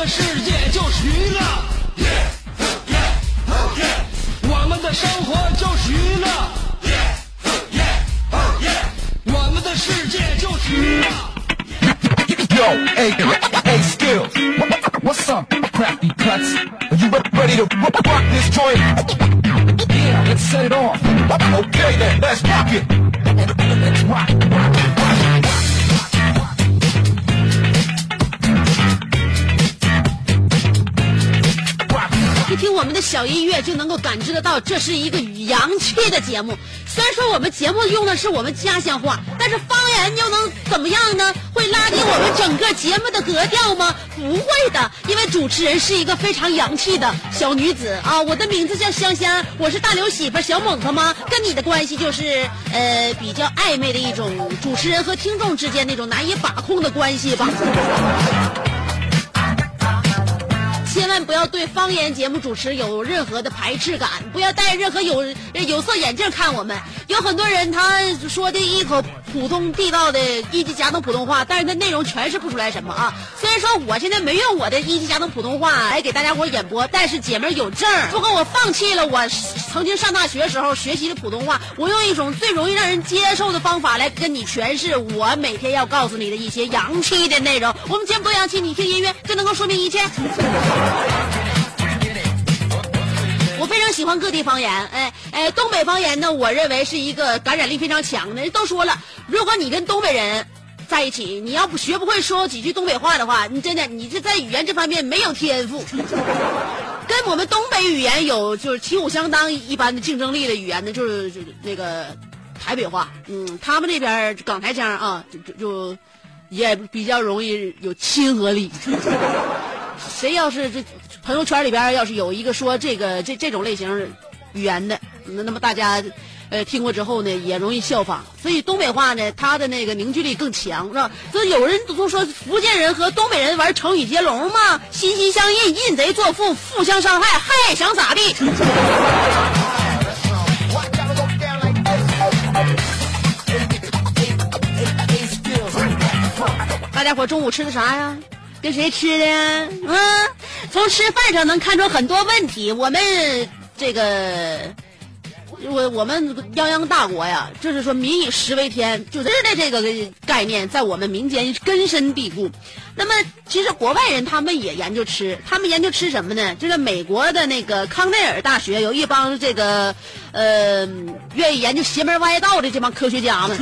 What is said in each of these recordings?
的世界就是娱乐，我们的生活就是娱乐，我们的世界就是娱乐。Yo, hey, hey, skills. What, what's up, crafty cuts? Are you ready to rock this joint? Yeah, let's set it off. Okay then, let's rock it. Let's rock, rock, rock. 听我们的小音乐就能够感知得到，这是一个洋气的节目。虽然说我们节目用的是我们家乡话，但是方言又能怎么样呢？会拉低我们整个节目的格调吗？不会的，因为主持人是一个非常洋气的小女子啊。我的名字叫香香，我是大刘媳妇小猛子吗？跟你的关系就是呃比较暧昧的一种主持人和听众之间那种难以把控的关系吧。千万不要对方言节目主持有任何的排斥感，不要戴任何有有色眼镜看我们。有很多人他说的一口普通地道的一级甲等普通话，但是他内容诠释不出来什么啊。虽然说我现在没用我的一级甲等普通话来给大家伙演播，但是姐们有证儿。如果我放弃了我曾经上大学时候学习的普通话，我用一种最容易让人接受的方法来跟你诠释我每天要告诉你的一些洋气的内容。我们节目多洋气，你听音乐就能够说明一切。我非常喜欢各地方言，哎哎，东北方言呢，我认为是一个感染力非常强的。人都说了，如果你跟东北人在一起，你要不学不会说几句东北话的话，你真的你这在语言这方面没有天赋。跟我们东北语言有就是旗鼓相当一般的竞争力的语言呢，就是就那个台北话，嗯，他们那边港台腔啊，就就就也比较容易有亲和力。谁要是这朋友圈里边要是有一个说这个这这种类型语言的，那那么大家呃听过之后呢，也容易效仿。所以东北话呢，它的那个凝聚力更强，是吧？所以有人都说福建人和东北人玩成语接龙嘛，心心相印，印贼作父，互相伤害，还想咋地？大家伙中午吃的啥呀？跟谁吃的呀？嗯，从吃饭上能看出很多问题。我们这个，我我们泱泱大国呀，就是说民以食为天，就吃的这个概念在我们民间根深蒂固。那么，其实国外人他们也研究吃，他们研究吃什么呢？就是美国的那个康奈尔大学有一帮这个呃愿意研究邪门歪道的这帮科学家们。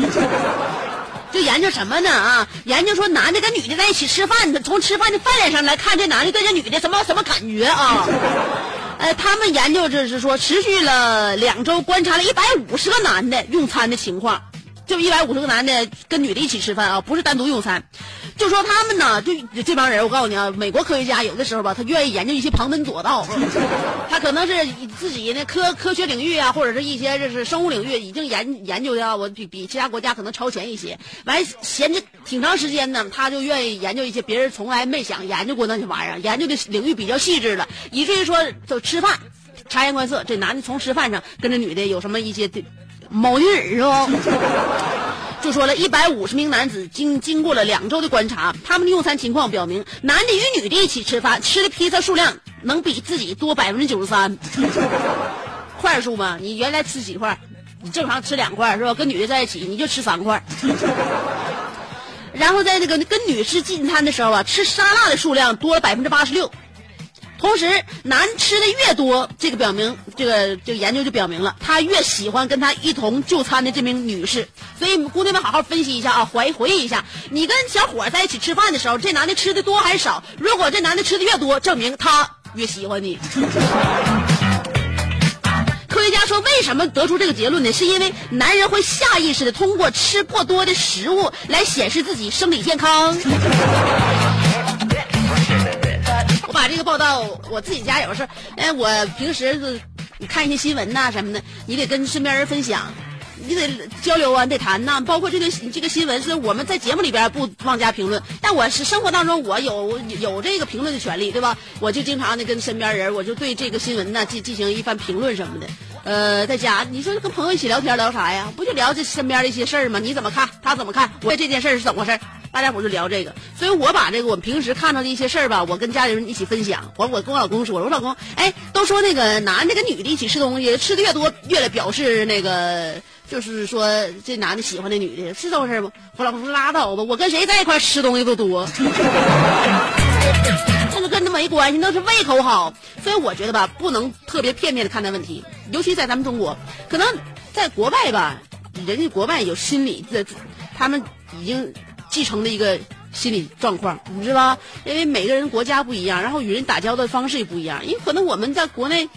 研究什么呢啊？研究说男的跟女的在一起吃饭，从吃饭的饭量上来看，这男的对这女的什么什么感觉啊？呃，他们研究就是说，持续了两周，观察了一百五十个男的用餐的情况，就一百五十个男的跟女的一起吃饭啊，不是单独用餐。就说他们呢，就这帮人，我告诉你啊，美国科学家有的时候吧，他愿意研究一些旁门左道，他可能是自己那科科学领域啊，或者是一些就是生物领域已经研研究的，我比比其他国家可能超前一些。完闲着挺长时间呢，他就愿意研究一些别人从来没想研究过那些玩意儿，研究的领域比较细致了，以至于说就吃饭察言观色，这男的从吃饭上跟这女的有什么一些某一人是不？就说了一百五十名男子经经过了两周的观察，他们的用餐情况表明，男的与女的一起吃饭，吃的披萨数量能比自己多百分之九十三。块数嘛，你原来吃几块，你正常吃两块是吧？跟女的在一起，你就吃三块。然后在这个跟女士进餐的时候啊，吃沙拉的数量多了百分之八十六。同时，男吃的越多，这个表明这个这个研究就表明了，他越喜欢跟他一同就餐的这名女士。所以，姑娘们好好分析一下啊，回回忆一下，你跟小伙在一起吃饭的时候，这男的吃的多还是少？如果这男的吃的越多，证明他越喜欢你。科学家说，为什么得出这个结论呢？是因为男人会下意识的通过吃过多的食物来显示自己生理健康。我把这个报道，我自己家有事儿，哎，我平时是看一些新闻呐、什么的，你得跟身边人分享。你得交流啊，你得谈呐、包括这个这个新闻是我们在节目里边不妄加评论，但我是生活当中我有有这个评论的权利，对吧？我就经常的跟身边人，我就对这个新闻呢进进行一番评论什么的。呃，在家你说跟朋友一起聊天聊啥呀？不就聊这身边的一些事儿吗？你怎么看？他怎么看？我这件事是怎么回事？大家伙就聊这个，所以我把这个我们平时看到的一些事儿吧，我跟家里人一起分享。我我跟我老公说，我说老公，哎，都说那个男的跟女的一起吃东西，吃的越多，越来表示那个，就是说这男的喜欢那女的，是这回事吗？我老公说拉倒吧，我跟谁在一块吃东西都多。这个跟他没关系，那是胃口好。所以我觉得吧，不能特别片面的看待问题，尤其在咱们中国，可能在国外吧，人家国外有心理的，他们已经继承的一个心理状况，你知道吧？因为每个人国家不一样，然后与人打交道的方式也不一样，因为可能我们在国内。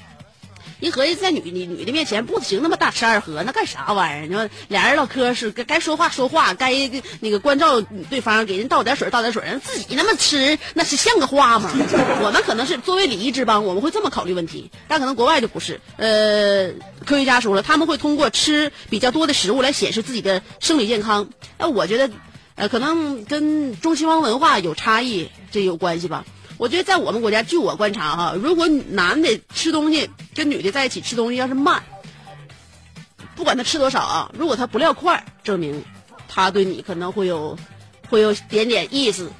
一合计在女女女的面前不行那么大吃二喝，那干啥玩意儿？你说俩人唠嗑是该该说话说话，该那个关照对方，给人倒点水倒点水，人自己那么吃那是像个话吗？我们可能是作为礼仪之邦，我们会这么考虑问题，但可能国外就不是。呃，科学家说了，他们会通过吃比较多的食物来显示自己的生理健康。那我觉得，呃，可能跟中西方文化有差异，这有关系吧。我觉得在我们国家，据我观察哈，如果男的吃东西跟女的在一起吃东西要是慢，不管他吃多少啊，如果他不撂筷，证明他对你可能会有会有点点意思。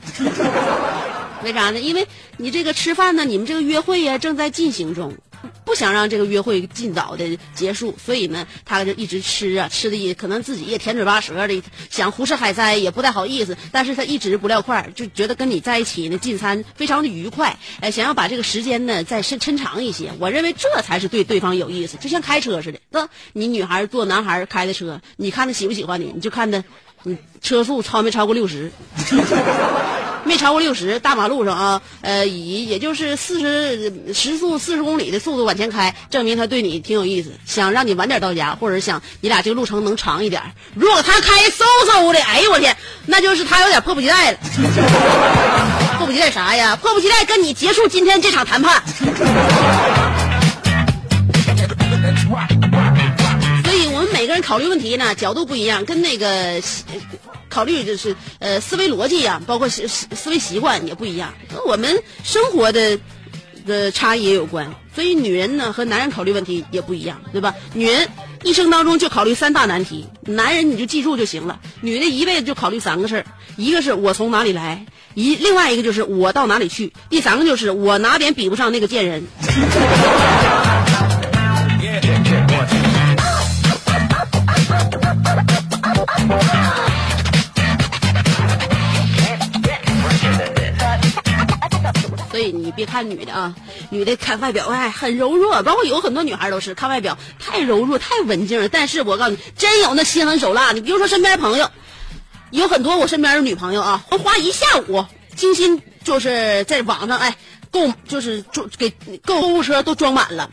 为啥呢？因为你这个吃饭呢，你们这个约会呀正在进行中，不想让这个约会尽早的结束，所以呢，他就一直吃啊，吃的也可能自己也甜嘴巴舌的，想胡吃海塞也不太好意思，但是他一直不撂筷，就觉得跟你在一起呢进餐非常的愉快，哎，想要把这个时间呢再抻抻长一些。我认为这才是对对方有意思，就像开车似的，那你女孩坐男孩开的车，你看他喜不喜欢你，你就看他，你车速超没超过六十。没超过六十，大马路上啊，呃，以也就是四十时速四十公里的速度往前开，证明他对你挺有意思，想让你晚点到家，或者想你俩这个路程能长一点。如果他开嗖嗖的，哎呦我天，那就是他有点迫不及待了。迫不及待啥呀？迫不及待跟你结束今天这场谈判。所以我们每个人考虑问题呢，角度不一样，跟那个。考虑就是呃思维逻辑呀、包括思思思维习惯也不一样，跟我们生活的的差异也有关。所以女人呢和男人考虑问题也不一样，对吧？女人一生当中就考虑三大难题，男人你就记住就行了。女的一辈子就考虑三个事儿，一个是我从哪里来，一另外一个就是我到哪里去，第三个就是我哪点比不上那个贱人。以你别看女的啊，女的看外表哎很柔弱，包括有很多女孩都是看外表太柔弱、太文静了。但是我告诉你，真有那心狠手辣你，比如说身边朋友，有很多我身边的女朋友啊，花一下午精心就是在网上哎购就是装给购物车都装满了。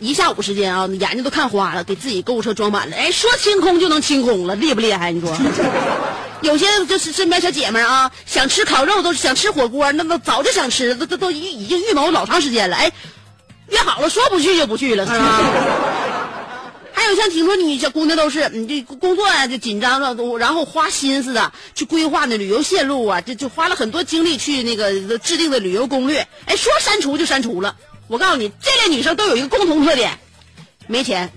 一下午时间啊，眼睛都看花了，给自己购物车装满了。哎，说清空就能清空了，厉不厉害？你说？有些就是身边小姐们啊，想吃烤肉，都想吃火锅，那都早就想吃，都都都已已经预谋老长时间了。哎，约好了说不去就不去了，是吧？还有像听说女小姑娘都是，你这工作啊就紧张了，都然后花心思的去规划那旅游线路啊，这就花了很多精力去那个制定的旅游攻略。哎，说删除就删除了。我告诉你，这类女生都有一个共同特点，没钱。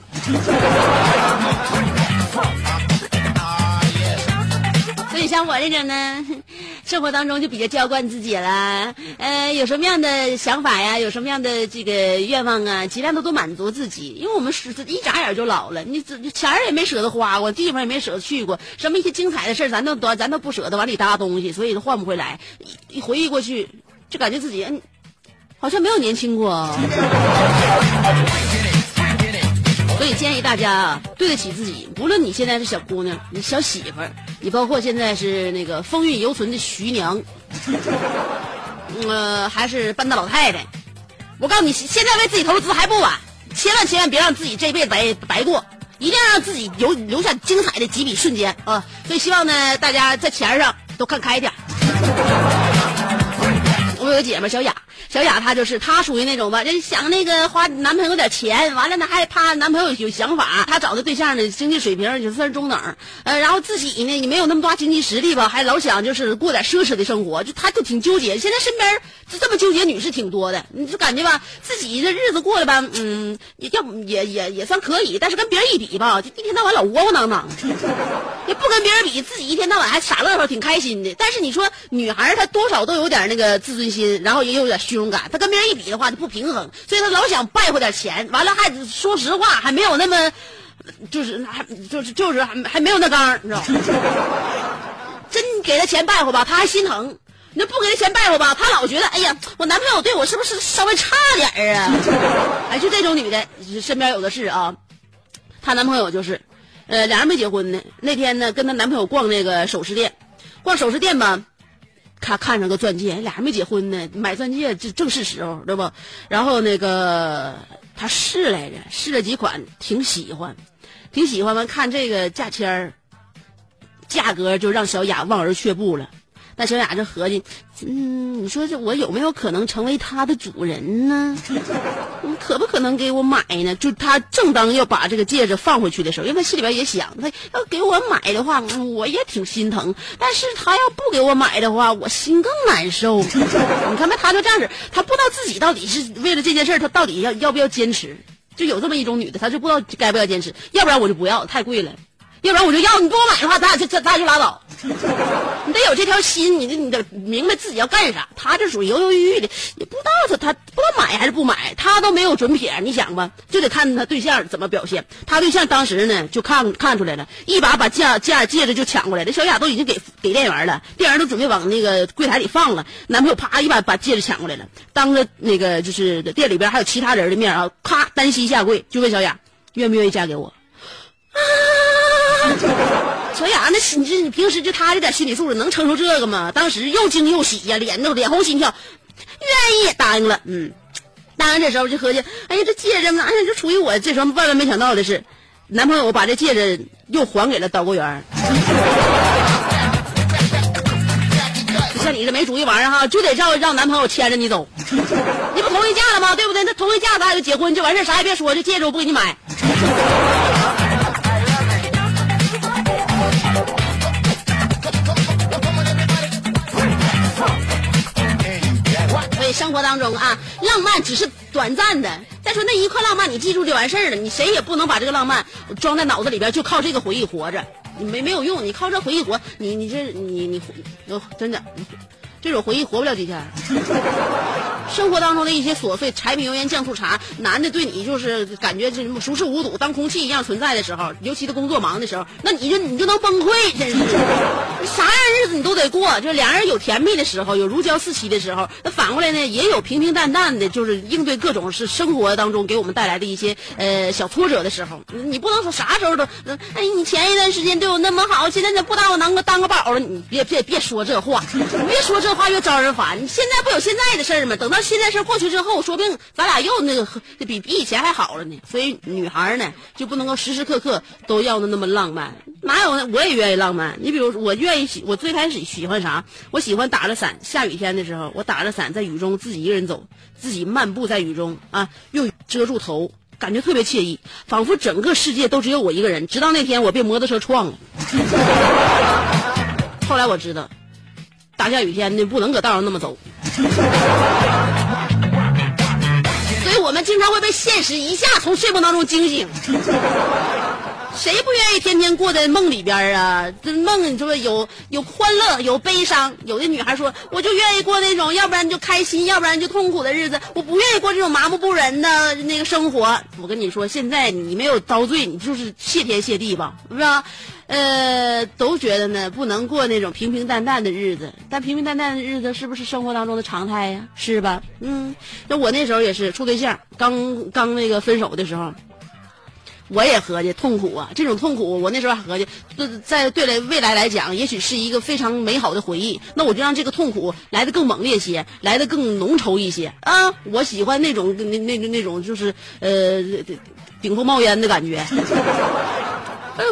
所以像我这种呢，生活当中就比较娇惯自己了。呃，有什么样的想法呀，有什么样的这个愿望啊，尽量都都满足自己。因为我们是一眨眼就老了，你钱儿也没舍得花过，地方也没舍得去过，什么一些精彩的事儿，咱都都咱都不舍得往里搭东西，所以都换不回来。一一回忆过去，就感觉自己嗯。好像没有年轻过，所以建议大家啊，对得起自己。无论你现在是小姑娘，你小媳妇儿，你包括现在是那个风韵犹存的徐娘，呃，还是半大老太太，我告诉你，现在为自己投资还不晚。千万千万别让自己这辈子白白过，一定要让自己留留下精彩的几笔瞬间啊！所以希望呢，大家在钱上都看开点。我有姐们小雅，小雅她就是她属于那种吧，就想那个花男朋友点钱，完了呢还怕男朋友有想法，她找的对象呢经济水平也算是中等，呃，然后自己呢也没有那么多经济实力吧，还老想就是过点奢侈的生活，就她就挺纠结。现在身边就这么纠结女士挺多的，你就感觉吧，自己这日子过得吧，嗯，也要也也也算可以，但是跟别人一比吧，就一天到晚老窝窝囊囊，也不跟别人比，自己一天到晚还傻乐呵，挺开心的。但是你说女孩她多少都有点那个自尊心，然后也有点虚荣感，她跟别人一比的话就不平衡，所以她老想败回点钱，完了还说实话还没有那么，就是还就是就是还还没有那刚，你知道？真给他钱败回吧，他还心疼；你要不给他钱败回吧，他老觉得哎呀，我男朋友对我是不是稍微差点啊？哎，就这种女的身边有的是啊。她男朋友就是，呃，俩人没结婚呢。那天呢，跟她男朋友逛那个首饰店，逛首饰店吧，他看上个钻戒，俩还没结婚呢，买钻戒这正是时候，对不？然后那个他试来着，试了几款，挺喜欢，挺喜欢完，看这个价签儿。价格就让小雅望而却步了。那小雅这合计，嗯，你说这我有没有可能成为他的主人呢？可不可能给我买呢？就他正当要把这个戒指放回去的时候，因为他心里边也想，他要给我买的话，我也挺心疼。但是他要不给我买的话，我心更难受。你看吧，他就这样式，他不知道自己到底是为了这件事儿他到底要要不要坚持。就有这么一种女的，她就不知道该不要坚持，要不然我就不要，太贵了。要不然我就要你不给我买的话，咱俩就咱俩就拉倒。你得有这条心，你得你得明白自己要干啥。他这属于犹犹豫豫的，也不知道他他不知道买还是不买，他都没有准撇。你想吧，就得看他对象怎么表现。他对象当时呢就看看出来了，一把把戒戒戒指就抢过来了。小雅都已经给给店员了，店员都准备往那个柜台里放了，男朋友啪一把把戒指抢过来了，当着那个就是店里边还有其他人的面啊，咔单膝下跪就问小雅愿不愿意嫁给我啊。小雅，那你这你平时就他这点心理素质能承受这个吗？当时又惊又喜呀，脸都脸红心跳，愿意答应了，嗯，答应这时候就合计，哎呀，这戒指，哎呀，就属于我这时候万万没想到的是，男朋友把这戒指又还给了导购员。像你这没主意玩意儿哈，就得让让男朋友牵着你走，你不同意嫁了吗？对不对？那同意嫁，咱俩就结婚就完事啥也别说，这戒指我不给你买。啊，浪漫只是短暂的。再说那一刻浪漫，你记住就完事儿了。你谁也不能把这个浪漫装在脑子里边，就靠这个回忆活着，你没没有用。你靠这回忆活，你你这你你哦，真的，这种回忆活不了几天。生活当中的一些琐碎，柴米油盐酱醋茶，男的对你就是感觉这熟视无睹，当空气一样存在的时候，尤其他工作忙的时候，那你就你就能崩溃，真是，啥样日子你都得过。就两人有甜蜜的时候，有如胶似漆的时候，那反过来呢，也有平平淡淡的，就是应对各种是生活当中给我们带来的一些呃小挫折的时候。你不能说啥时候都，哎，你前一段时间对我那么好，现在你不当我当个当个宝了，你别别别说这话，别说这话越招人烦。你现在不有现在的事儿吗？等到现在事儿过去之后，说不定咱俩又那个比比以前还好了呢。所以女孩呢就不能够时时刻刻都要的那么浪漫，哪有呢？我也愿意浪漫。你比如我愿意喜，我最开始喜欢啥？我喜欢打着伞，下雨天的时候，我打着伞在雨中自己一个人走，自己漫步在雨中啊，用雨遮住头，感觉特别惬意，仿佛整个世界都只有我一个人。直到那天我被摩托车撞了，后来我知道，大下雨天的不能搁道上那么走。所以我们经常会被现实一下从睡梦当中惊醒。谁不愿意天天过在梦里边啊？这梦你说有有欢乐，有悲伤。有的女孩说，我就愿意过那种，要不然就开心，要不然就痛苦的日子。我不愿意过这种麻木不仁的那个生活。我跟你说，现在你没有遭罪，你就是谢天谢地吧，是吧？呃，都觉得呢，不能过那种平平淡淡的日子。但平平淡淡的日子是不是生活当中的常态呀？是吧？嗯，那我那时候也是处对象，刚刚那个分手的时候。我也合计痛苦啊，这种痛苦，我那时候还合计，对在对来未来来讲，也许是一个非常美好的回忆。那我就让这个痛苦来的更猛烈些，来的更浓稠一些啊！我喜欢那种那那那种就是呃顶风冒烟的感觉。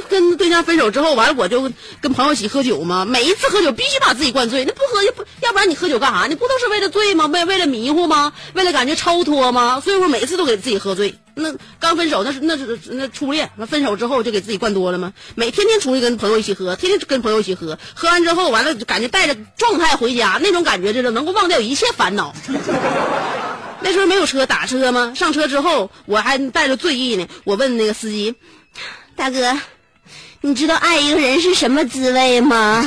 跟对象分手之后，完了我就跟朋友一起喝酒嘛。每一次喝酒必须把自己灌醉，那不喝就不，要不然你喝酒干啥？你不都是为了醉吗？为为了迷糊吗？为了感觉超脱吗？所以我每次都给自己喝醉。那刚分手那是那是那初恋，那分手之后就给自己灌多了吗？每天天出去跟朋友一起喝，天天跟朋友一起喝，喝完之后完了感觉带着状态回家，那种感觉就是能够忘掉一切烦恼。那时候没有车，打车吗？上车之后我还带着醉意呢。我问那个司机。大哥，你知道爱一个人是什么滋味吗？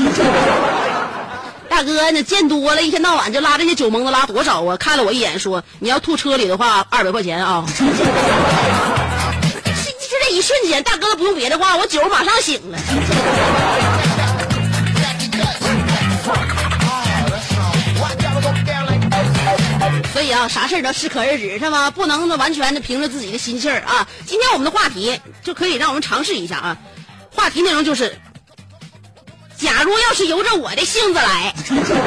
大哥，你见多了，一天到晚就拉这些酒蒙子拉多少啊？看了我一眼，说你要吐车里的话，二百块钱啊！就这一瞬间，大哥不用别的话，我酒马上醒了。所以啊，啥事儿都适可而止，是吧？不能完全的凭着自己的心气儿啊。今天我们的话题就可以让我们尝试一下啊。话题内容就是，假如要是由着我的性子来，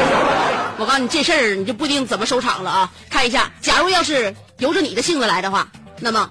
我告诉你这事儿你就不一定怎么收场了啊。看一下，假如要是由着你的性子来的话，那么。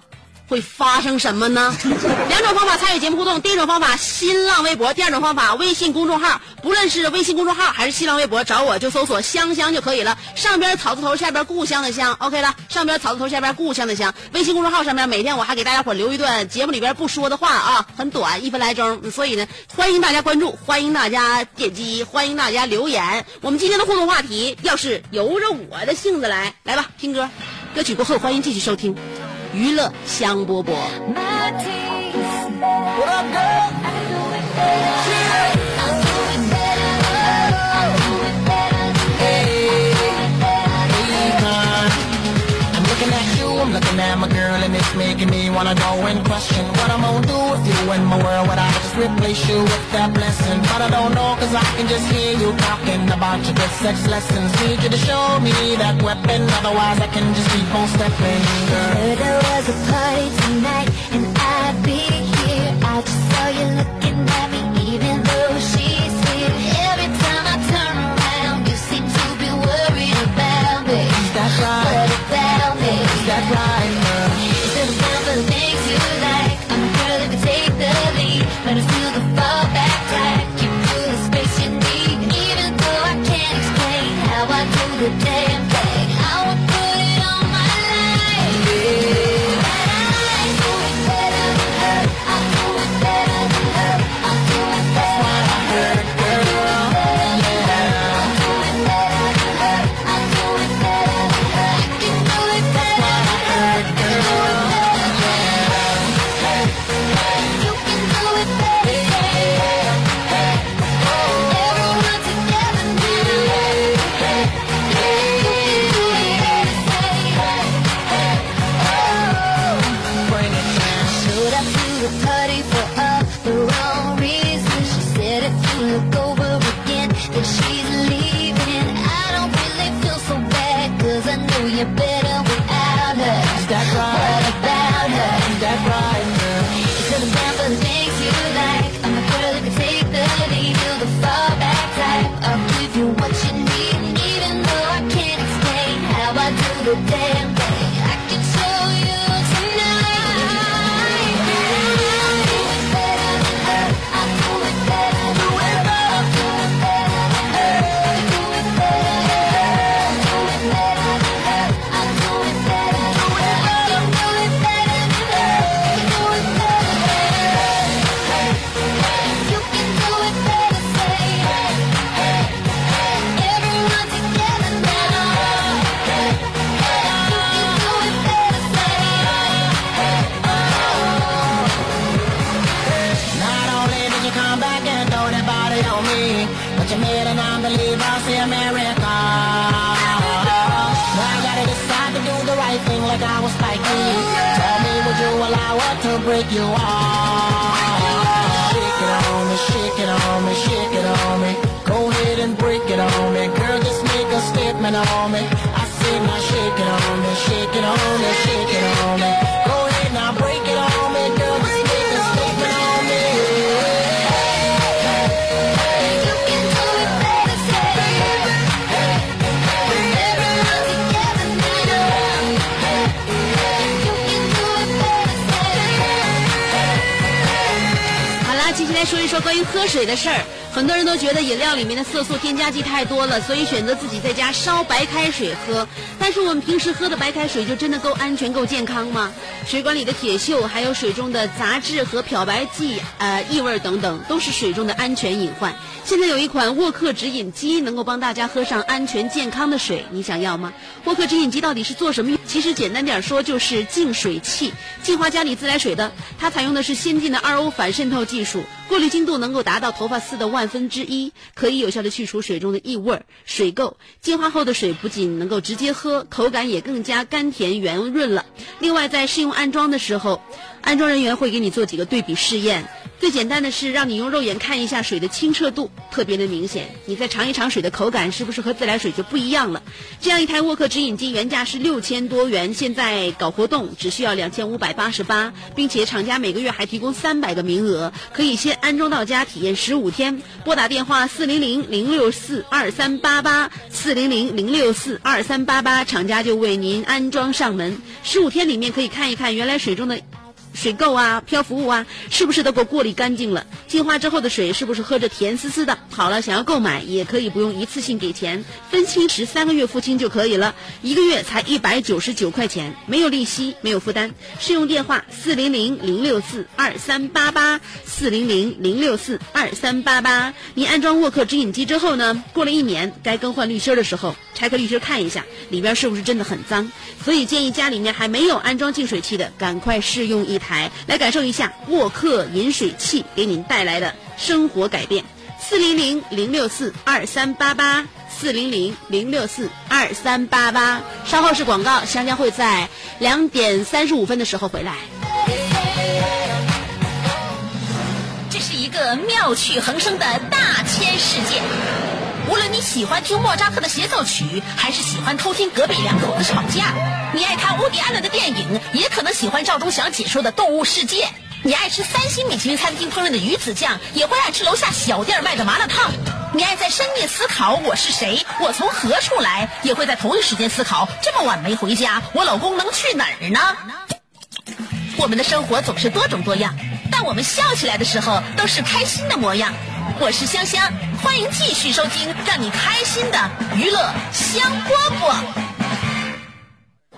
会发生什么呢？两种方法参与节目互动：第一种方法新浪微博，第二种方法微信公众号。不论是微信公众号还是新浪微博，找我就搜索“香香”就可以了。上边草字头，下边故乡的乡，OK 了。上边草字头，下边故乡的乡。微信公众号上面每天我还给大家伙留一段节目里边不说的话啊，很短，一分来钟。所以呢，欢迎大家关注，欢迎大家点击，欢迎大家留言。我们今天的互动话题，要是由着我的性子来，来吧，听歌。歌曲过后，欢迎继续收听。娱乐香饽饽。Making me wanna go and question what I'm gonna do with you in my world. Would I just replace you with that blessing? But I don't know cause I can just hear you talking about your good sex lessons. Need you to show me that weapon, otherwise I can just keep on stepping. Girl. Heard there was a party tonight and I'd be here. I just saw you looking at me break you off? Shake it on me, shake it on me, shake it on me. Go ahead and break it on me. Girl, just make a statement on me. I said now shake it on me, shake it on me, shake 喝水的事儿。很多人都觉得饮料里面的色素添加剂太多了，所以选择自己在家烧白开水喝。但是我们平时喝的白开水就真的够安全、够健康吗？水管里的铁锈，还有水中的杂质和漂白剂、呃异味等等，都是水中的安全隐患。现在有一款沃克直饮机，能够帮大家喝上安全健康的水，你想要吗？沃克直饮机到底是做什么用？其实简单点说，就是净水器，净化家里自来水的。它采用的是先进的二欧反渗透技术，过滤精度能够达到头发丝的万分之一，可以有效的去除水中的异味、水垢。净化后的水不仅能够直接喝，口感也更加甘甜圆润了。另外，在适用安装的时候，安装人员会给你做几个对比试验。最简单的是让你用肉眼看一下水的清澈度，特别的明显。你再尝一尝水的口感，是不是和自来水就不一样了？这样一台沃克直饮机原价是六千多元，现在搞活动只需要两千五百八十八，并且厂家每个月还提供三百个名额，可以先安装到家体验十五天。拨打电话四零零零六四二三八八四零零零六四二三八八，厂家就为您安装上门。十五天里面可以看一看原来水中的。水垢啊、漂浮物啊，是不是都给我过滤干净了？净化之后的水是不是喝着甜丝丝的？好了，想要购买也可以不用一次性给钱，分期时三个月付清就可以了，一个月才一百九十九块钱，没有利息，没有负担。试用电话四零零零六四二三八八四零零零六四二三八八。你安装沃克直饮机之后呢，过了一年该更换滤芯的时候，拆开滤芯看一下里边是不是真的很脏，所以建议家里面还没有安装净水器的，赶快试用一台，来感受一下沃克饮水器给您带来的生活改变。四零零零六四二三八八，四零零零六四二三八八。稍后是广告，香香会在两点三十五分的时候回来。这是一个妙趣横生的大千世界。无论你喜欢听莫扎特的协奏曲，还是喜欢偷听隔壁两口子吵架，你爱看乌迪安伦的电影，也可能喜欢赵忠祥解说的《动物世界》。你爱吃三星米其林餐厅烹饪的鱼子酱，也会爱吃楼下小店卖的麻辣烫。你爱在深夜思考我是谁，我从何处来，也会在同一时间思考这么晚没回家，我老公能去哪儿呢？我们的生活总是多种多样，但我们笑起来的时候都是开心的模样。我是香香，欢迎继续收听让你开心的娱乐香饽饽。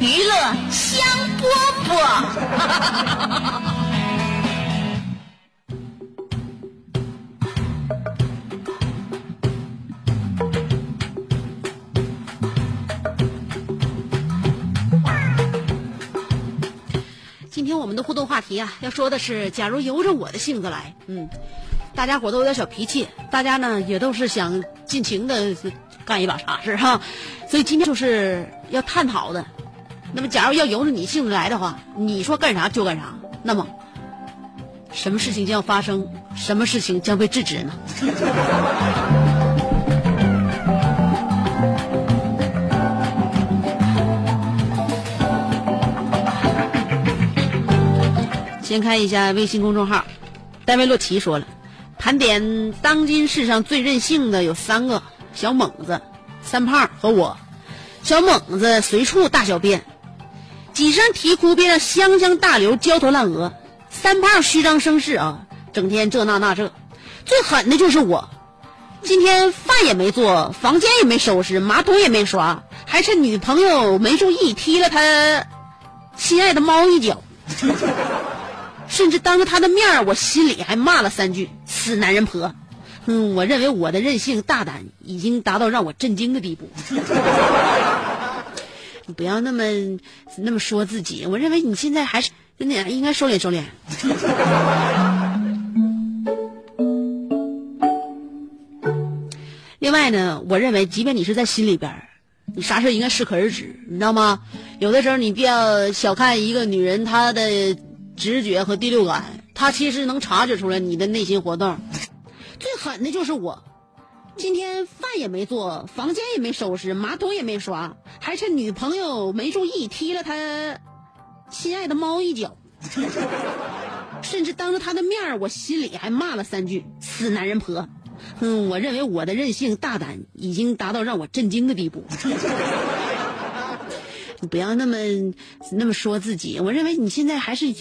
娱乐香饽饽。今天我们的互动话题啊，要说的是，假如由着我的性子来，嗯，大家伙都有点小脾气，大家呢也都是想尽情的干一把啥事哈，所以今天就是要探讨的。那么，假如要由着你性子来的话，你说干啥就干啥，那么什么事情将发生，什么事情将被制止呢？先看一下微信公众号，戴维洛奇说了，盘点当今世上最任性的有三个：小猛子、三胖和我。小猛子随处大小便，几声啼哭便让香香大流焦头烂额。三胖虚张声势啊，整天这那那这。最狠的就是我，今天饭也没做，房间也没收拾，马桶也没刷，还趁女朋友没注意踢了他心爱的猫一脚。甚至当着他的面，我心里还骂了三句“死男人婆”。嗯，我认为我的任性大胆已经达到让我震惊的地步。你不要那么那么说自己。我认为你现在还是真的应该收敛收敛。另外呢，我认为，即便你是在心里边，你啥事应该适可而止，你知道吗？有的时候你不要小看一个女人她的直觉和第六感，她其实能察觉出来你的内心活动。最狠的就是我，今天饭也没做，房间也没收拾，马桶也没刷，还趁女朋友没注意踢了她心爱的猫一脚，甚至当着她的面我心里还骂了三句“死男人婆”。嗯，我认为我的任性大胆已经达到让我震惊的地步。你 不要那么那么说自己，我认为你现在还是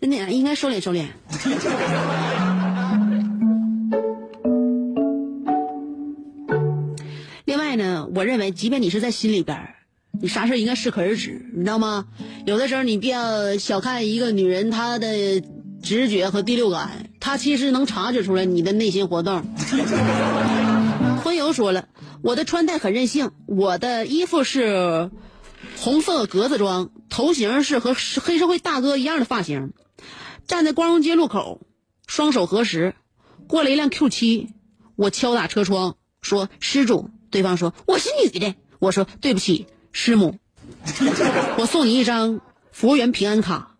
真的应该收敛收敛。我认为，即便你是在心里边儿，你啥事儿应该适可而止，你知道吗？有的时候你不要小看一个女人她的直觉和第六感，她其实能察觉出来你的内心活动。婚友说了，我的穿戴很任性，我的衣服是红色格子装，头型是和黑社会大哥一样的发型，站在光荣街路口，双手合十，过了一辆 Q 七，我敲打车窗说：“施主。”对方说：“我是女的。”我说：“对不起，师母，我送你一张佛缘平安卡，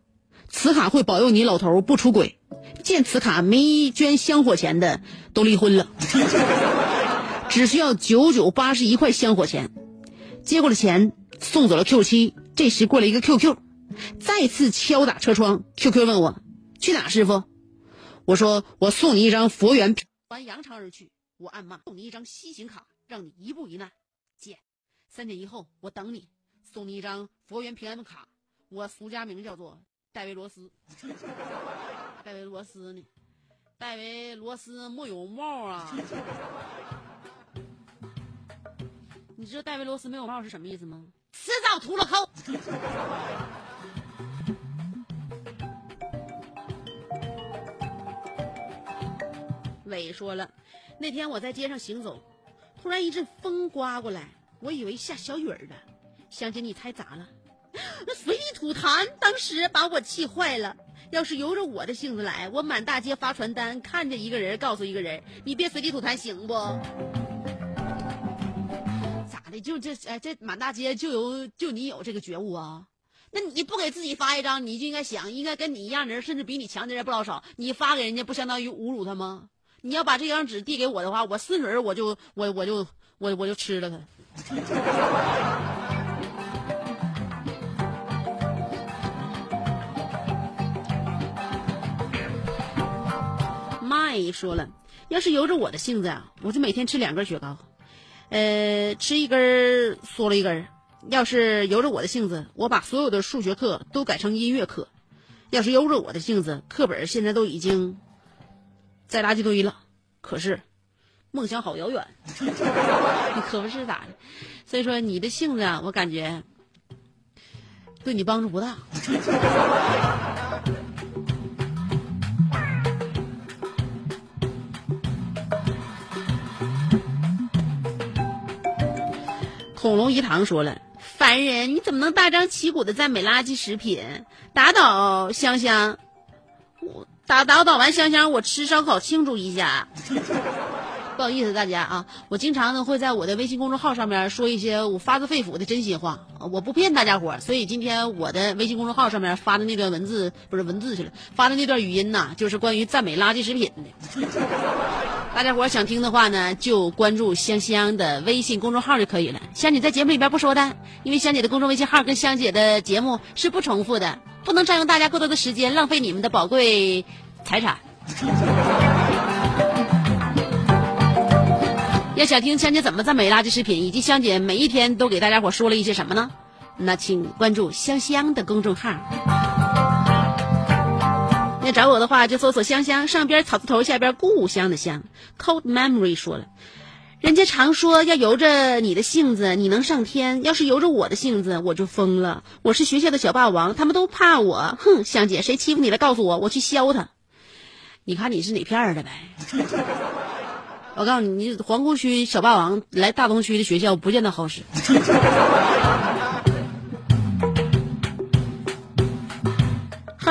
此卡会保佑你老头不出轨。见此卡没捐香火钱的都离婚了，只需要九九八十一块香火钱。接过了钱，送走了 Q 七。这时过来一个 QQ，再次敲打车窗。QQ 问我去哪，师傅？我说我送你一张佛缘。完扬长而去。我暗骂送你一张西行卡。让你一步一难，姐。三天以后我等你，送你一张佛缘平安的卡。我俗家名叫做戴维罗斯，戴维罗斯呢？戴维罗斯没有帽啊？你知道戴维罗斯没有帽是什么意思吗？迟早秃了扣。伟说了，那天我在街上行走。突然一阵风刮过来，我以为下小雨儿了。香姐，你猜咋了？那随地吐痰，当时把我气坏了。要是由着我的性子来，我满大街发传单，看着一个人告诉一个人：“你别随地吐痰，行不？”咋的？就这哎，这满大街就有就你有这个觉悟啊？那你不给自己发一张，你就应该想，应该跟你一样的人，甚至比你强的人不老少，你发给人家，不相当于侮辱他吗？你要把这张纸递给我的话，我四轮我就我我就我我就吃了它。麦说了，要是由着我的性子啊，我就每天吃两根雪糕，呃，吃一根缩了一根。要是由着我的性子，我把所有的数学课都改成音乐课。要是由着我的性子，课本现在都已经。在垃圾堆了，可是梦想好遥远，可不是咋的？所以说你的性子啊，我感觉对你帮助不大。恐龙一堂说了：“凡人，你怎么能大张旗鼓的赞美垃圾食品，打倒香香？”我。打打倒完香香，我吃烧烤庆祝一下。不好意思，大家啊，我经常呢会在我的微信公众号上面说一些我发自肺腑的真心话，我不骗大家伙所以今天我的微信公众号上面发的那段文字不是文字去了，发的那段语音呐，就是关于赞美垃圾食品的。大家伙想听的话呢，就关注香香的微信公众号就可以了。香姐在节目里边不说的，因为香姐的公众微信号跟香姐的节目是不重复的。不能占用大家过多的时间，浪费你们的宝贵财产。要想听香姐怎么赞美垃圾食品，以及香姐每一天都给大家伙说了一些什么呢？那请关注香香的公众号。要找我的话，就搜索香香，上边草字头，下边故乡的乡。Cold Memory 说了。人家常说要由着你的性子，你能上天；要是由着我的性子，我就疯了。我是学校的小霸王，他们都怕我。哼，香姐，谁欺负你了？告诉我，我去削他。你看你是哪片儿的呗？我告诉你，你皇姑区小霸王来大东区的学校，不见得好使。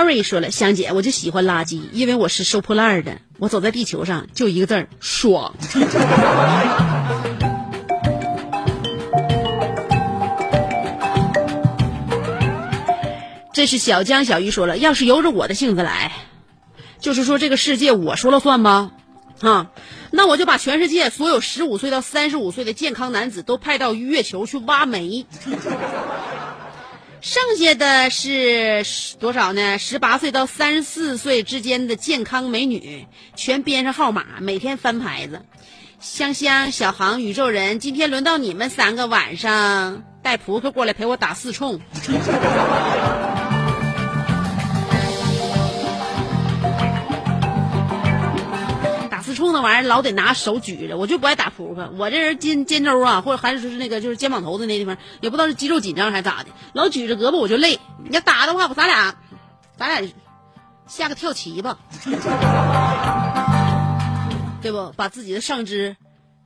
Lori 说了，香姐，我就喜欢垃圾，因为我是收破烂的。我走在地球上就一个字儿，爽。这是小江小鱼说了，要是由着我的性子来，就是说这个世界我说了算吗？啊，那我就把全世界所有十五岁到三十五岁的健康男子都派到月球去挖煤。剩下的是多少呢？十八岁到三十四岁之间的健康美女，全编上号码，每天翻牌子。香香、小航、宇宙人，今天轮到你们三个晚上带扑克过来陪我打四冲。冲那玩意儿老得拿手举着，我就不爱打扑克。我这人肩肩周啊，或者还是说是那个就是肩膀头子那地方，也不知道是肌肉紧张还是咋的，老举着胳膊我就累。你要打的话，我咱俩，咱俩下个跳棋吧，对不？把自己的上肢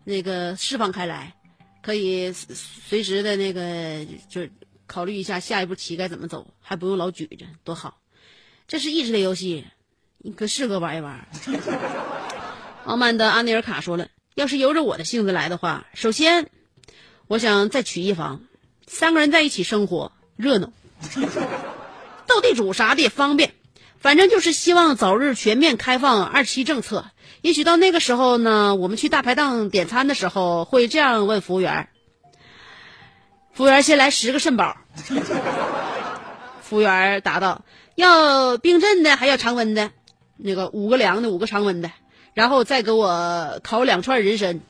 那个释放开来，可以随随时的那个就是考虑一下下一步棋该怎么走，还不用老举着，多好。这是益智类游戏，你可适合玩一玩。傲慢的阿内尔卡说了：“要是由着我的性子来的话，首先，我想再娶一房，三个人在一起生活热闹，斗地主啥的也方便。反正就是希望早日全面开放二期政策。也许到那个时候呢，我们去大排档点餐的时候会这样问服务员：服务员先来十个肾宝。服务员答道：要冰镇的，还要常温的，那个五个凉的，五个常温的。”然后再给我烤两串人参。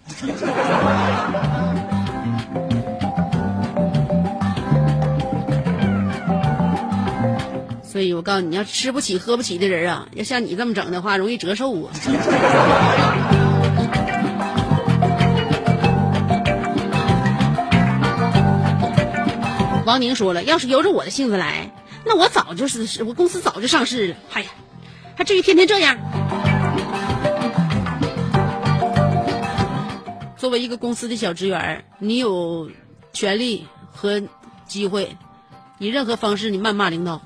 所以我告诉你，要吃不起喝不起的人啊，要像你这么整的话，容易折寿啊。王宁说了，要是由着我的性子来，那我早就是我公司早就上市了。哎呀，还至于天天这样？作为一个公司的小职员，你有权利和机会，以任何方式你谩骂领导，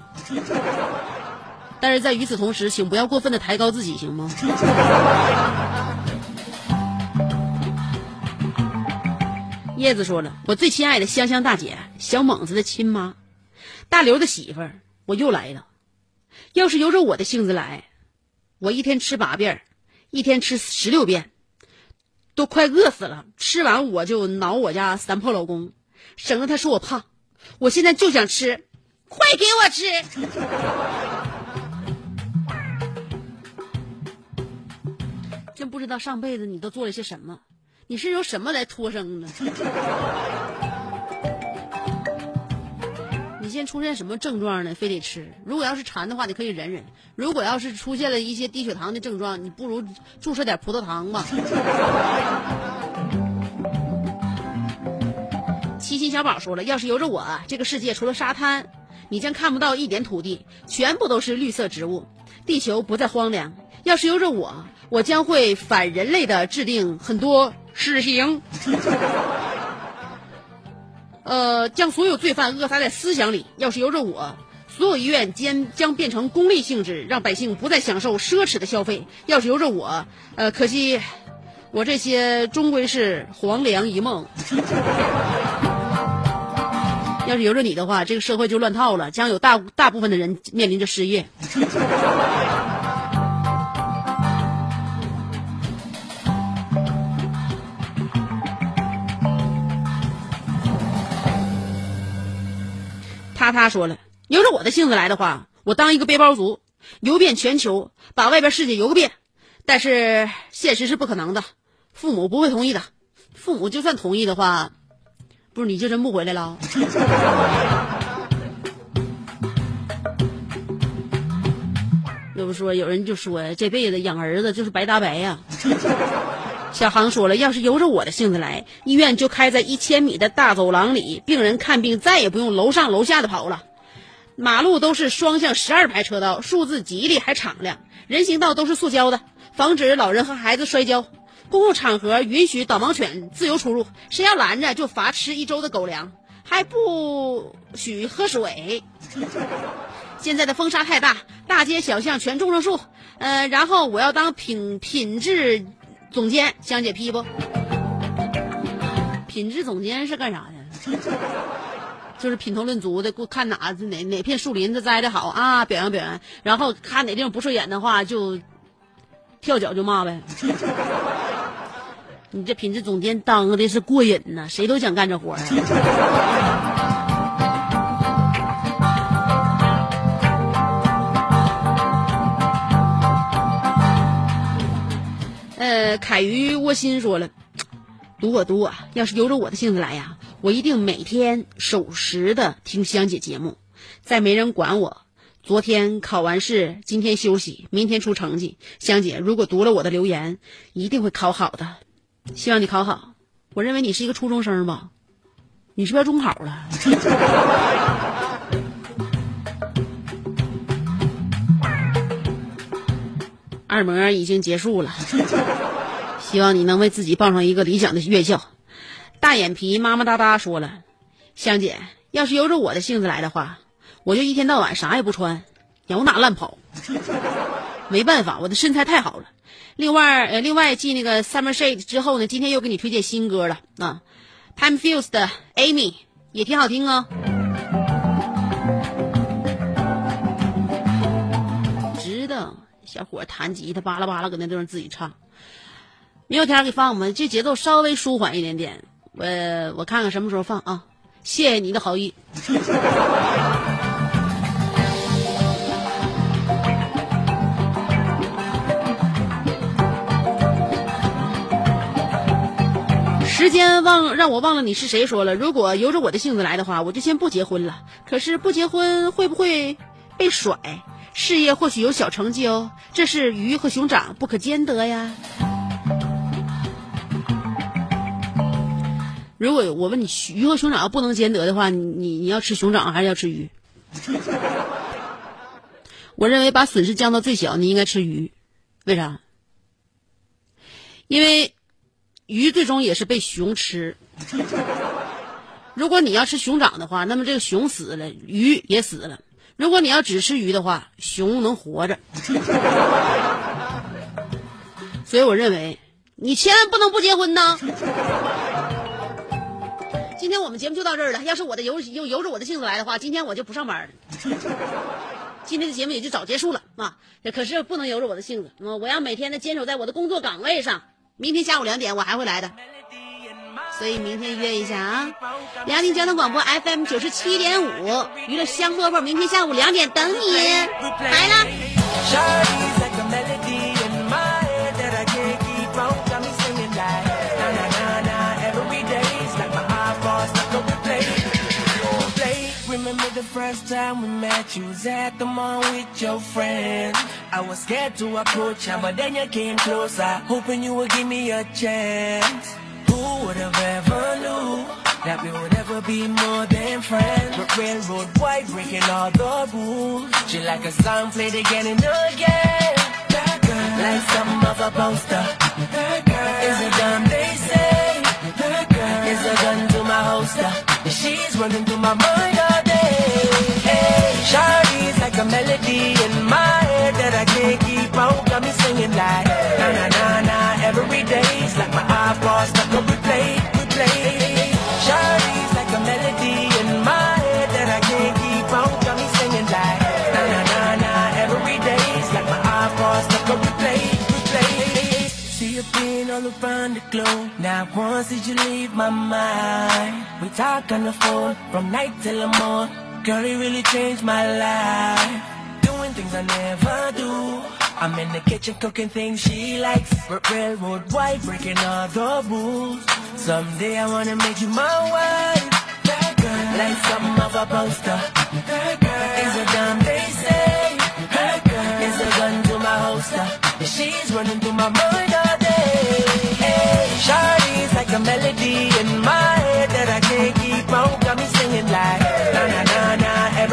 但是在与此同时，请不要过分的抬高自己，行吗？叶子说了，我最亲爱的香香大姐，小猛子的亲妈，大刘的媳妇儿，我又来了。要是由着我的性子来，我一天吃八遍，一天吃十六遍。都快饿死了，吃完我就挠我家三炮老公，省得他说我胖。我现在就想吃，快给我吃！真不知道上辈子你都做了些什么，你是用什么来托生的？你现出现什么症状呢？非得吃？如果要是馋的话，你可以忍忍；如果要是出现了一些低血糖的症状，你不如注射点葡萄糖吧。七心小宝说了，要是由着我，这个世界除了沙滩，你将看不到一点土地，全部都是绿色植物，地球不再荒凉。要是由着我，我将会反人类的制定很多死刑。呃，将所有罪犯扼杀在思想里。要是由着我，所有医院将将变成公立性质，让百姓不再享受奢侈的消费。要是由着我，呃，可惜我这些终归是黄粱一梦。要是由着你的话，这个社会就乱套了，将有大大部分的人面临着失业。他说了，由着我的性子来的话，我当一个背包族，游遍全球，把外边世界游个遍。但是现实是不可能的，父母不会同意的。父母就算同意的话，不是你就真不回来了？要不说有人就说这辈子养儿子就是白搭白呀。小航说了，要是由着我的性子来，医院就开在一千米的大走廊里，病人看病再也不用楼上楼下的跑了。马路都是双向十二排车道，数字吉利还敞亮。人行道都是塑胶的，防止老人和孩子摔跤。公共场合允许导盲犬自由出入，谁要拦着就罚吃一周的狗粮。还不许喝水。现在的风沙太大，大街小巷全种上树。呃，然后我要当品品质总监，香姐批不？品质总监是干啥的？就是品头论足的，看哪哪哪片树林子栽的好啊，表扬表扬。然后看哪地方不顺眼的话，就跳脚就骂呗。你这品质总监当的是过瘾呐，谁都想干这活儿。凯鱼窝心说了，读我读我，要是由着我的性子来呀，我一定每天守时的听香姐节目，再没人管我。昨天考完试，今天休息，明天出成绩。香姐，如果读了我的留言，一定会考好的，希望你考好。我认为你是一个初中生吧？你是不是要中考了？二模已经结束了，希望你能为自己报上一个理想的院校。大眼皮妈妈哒哒说了，香姐，要是由着我的性子来的话，我就一天到晚啥也不穿，咬哪乱跑。没办法，我的身材太好了。另外，呃，另外继那个 Summer Shade 之后呢，今天又给你推荐新歌了啊，Time Fuse 的 Amy 也挺好听哦。知道，小伙弹吉他巴拉巴拉搁那地方自己唱。明后天给放吧，这节奏稍微舒缓一点点。我我看看什么时候放啊？谢谢你的好意。时间忘让我忘了你是谁说了，如果由着我的性子来的话，我就先不结婚了。可是不结婚会不会被甩？事业或许有小成绩哦，这是鱼和熊掌不可兼得呀。如果我问你鱼和熊掌不能兼得的话，你你你要吃熊掌还是要吃鱼？我认为把损失降到最小，你应该吃鱼，为啥？因为鱼最终也是被熊吃。如果你要吃熊掌的话，那么这个熊死了，鱼也死了。如果你要只吃鱼的话，熊能活着。所以我认为，你千万不能不结婚呐。今天我们节目就到这儿了。要是我的由由由着我的性子来的话，今天我就不上班了。今天的节目也就早结束了啊！可是不能由着我的性子，我要每天的坚守在我的工作岗位上。明天下午两点我还会来的，所以明天约一下啊！辽宁交通广播 FM 九十七点五，娱乐香饽饽，明天下午两点等你，来了。The first time we met, you was at the mall with your friends. I was scared to approach you, but then you came closer, hoping you would give me a chance. Who would have ever knew that we would ever be more than friends? But railroad white breaking all the rules. She like a song played again and again. That girl, like some of a poster. That girl is a gun they say. That girl is a gun to my holster. She's running through my mind all day. Shawty's like a melody in my head that I can't keep out. Got me singing like na na na na every day's like my iPod stuck on replay, replay. Shawty's like a melody in my head that I can't keep out. Got me singing like na na na na every day's like my iPod stuck on replay, replay. See you being all around the globe. Not once did you leave my mind. We talk on the phone from night till the morning. Girl, it really changed my life. Doing things I never do. I'm in the kitchen cooking things she likes. Railroad white, breaking all the rules. Someday I wanna make you my wife. That girl, like some of a poster. That girl is a dumb they say. That girl is a gun to my holster. She's running through my mind all day. Hey, Shawty's like a melody in my head that I can't keep out. Got me singing like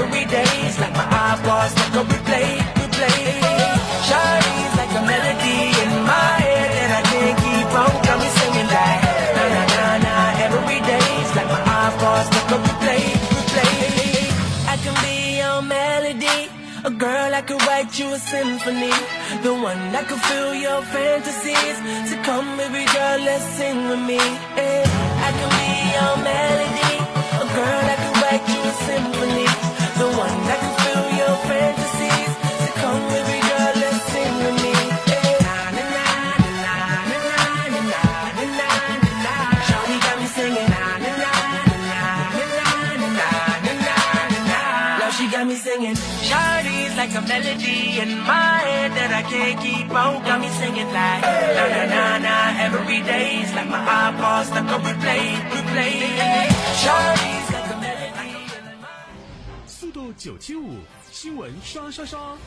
every day's like my eyeballs, like a replay, replay. Shawty's like a melody in my head, and I can't keep on coming singing like na na na na. Every day's like my eyeballs, like a replay, replay. I can be your melody. A girl, I could write you a symphony. The one that could fill your fantasies. So come, baby girl, let's sing with me. Yeah. I can be your melody. A girl, I could write you a symphony the one that can fill your fantasies. So come with me, girl, let's sing with me. She got me singing, Shardy's like a melody in my head that I can't keep on. Got me singing like na na na na is like my iPod stuck on replay, replay. Shardy's. 度九七五，新闻刷刷刷。